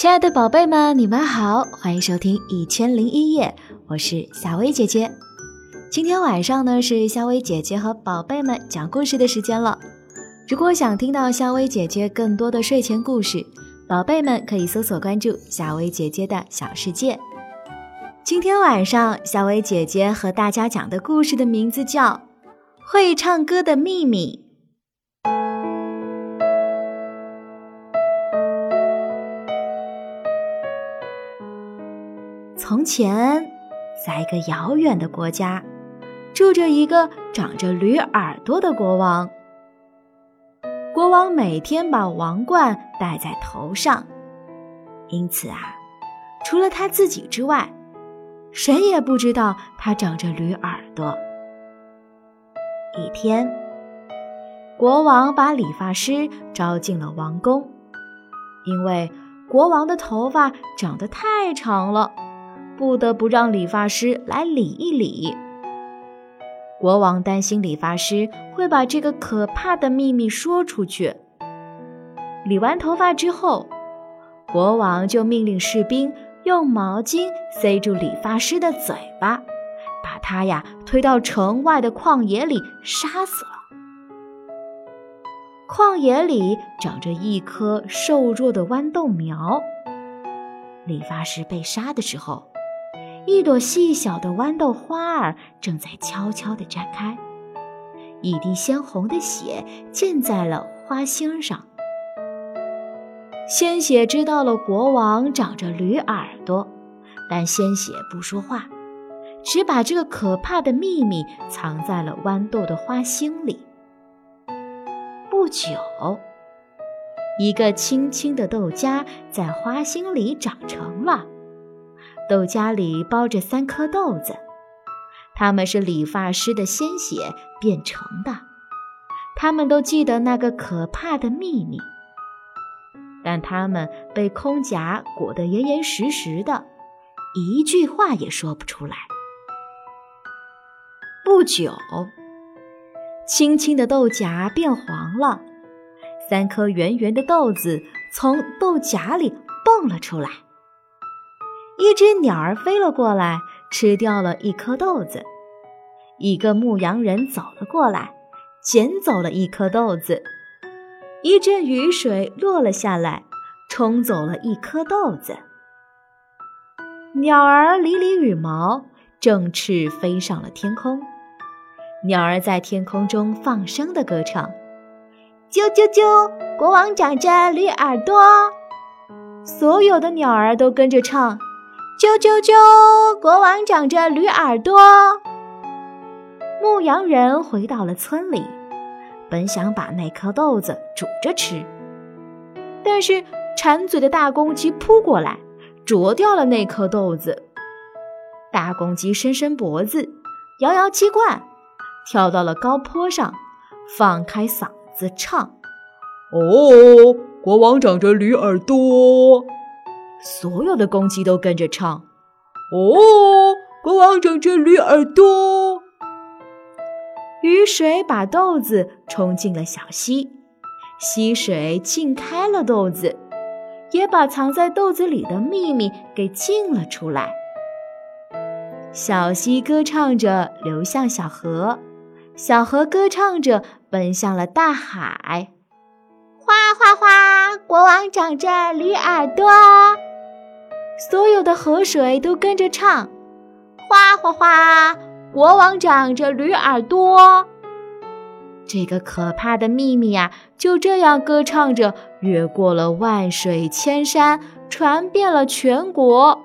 亲爱的宝贝们，你们好，欢迎收听《一千零一夜》，我是夏薇姐姐。今天晚上呢，是夏薇姐姐和宝贝们讲故事的时间了。如果想听到夏薇姐姐更多的睡前故事，宝贝们可以搜索关注夏薇姐姐的小世界。今天晚上，夏薇姐姐和大家讲的故事的名字叫《会唱歌的秘密》。从前，在一个遥远的国家，住着一个长着驴耳朵的国王。国王每天把王冠戴在头上，因此啊，除了他自己之外，谁也不知道他长着驴耳朵。一天，国王把理发师招进了王宫，因为国王的头发长得太长了。不得不让理发师来理一理。国王担心理发师会把这个可怕的秘密说出去。理完头发之后，国王就命令士兵用毛巾塞住理发师的嘴巴，把他呀推到城外的旷野里杀死了。旷野里长着一棵瘦弱的豌豆苗。理发师被杀的时候。一朵细小的豌豆花儿正在悄悄地绽开，一滴鲜红的血溅在了花心上。鲜血知道了国王长着驴耳朵，但鲜血不说话，只把这个可怕的秘密藏在了豌豆的花心里。不久，一个青青的豆荚在花心里长成了。豆荚里包着三颗豆子，它们是理发师的鲜血变成的。他们都记得那个可怕的秘密，但他们被空夹裹得严严实实的，一句话也说不出来。不久，青青的豆荚变黄了，三颗圆圆的豆子从豆荚里蹦了出来。一只鸟儿飞了过来，吃掉了一颗豆子。一个牧羊人走了过来，捡走了一颗豆子。一阵雨水落了下来，冲走了一颗豆子。鸟儿理理羽毛，振翅飞上了天空。鸟儿在天空中放声的歌唱：“啾啾啾，国王长着驴耳朵。”所有的鸟儿都跟着唱。啾啾啾！国王长着驴耳朵。牧羊人回到了村里，本想把那颗豆子煮着吃，但是馋嘴的大公鸡扑过来，啄掉了那颗豆子。大公鸡伸伸脖子，摇摇鸡冠，跳到了高坡上，放开嗓子唱：“哦，国王长着驴耳朵。”所有的公鸡都跟着唱：“哦，国王长着驴耳朵。”雨水把豆子冲进了小溪，溪水浸开了豆子，也把藏在豆子里的秘密给浸了出来。小溪歌唱着流向小河，小河歌唱着奔向了大海。哗哗哗！国王长着驴耳朵。所有的河水都跟着唱：“哗哗哗！国王长着驴耳朵。”这个可怕的秘密呀，就这样歌唱着，越过了万水千山，传遍了全国。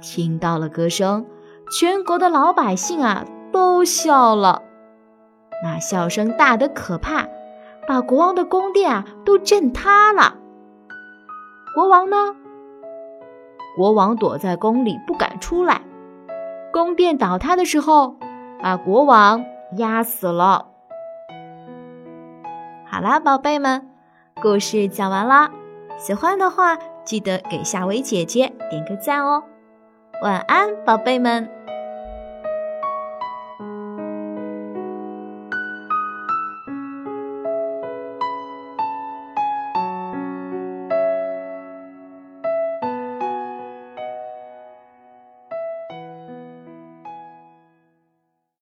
听到了歌声，全国的老百姓啊，都笑了。那笑声大得可怕，把国王的宫殿啊都震塌了。国王呢？国王躲在宫里不敢出来，宫殿倒塌的时候，把国王压死了。好啦，宝贝们，故事讲完啦。喜欢的话，记得给夏薇姐姐点个赞哦。晚安，宝贝们。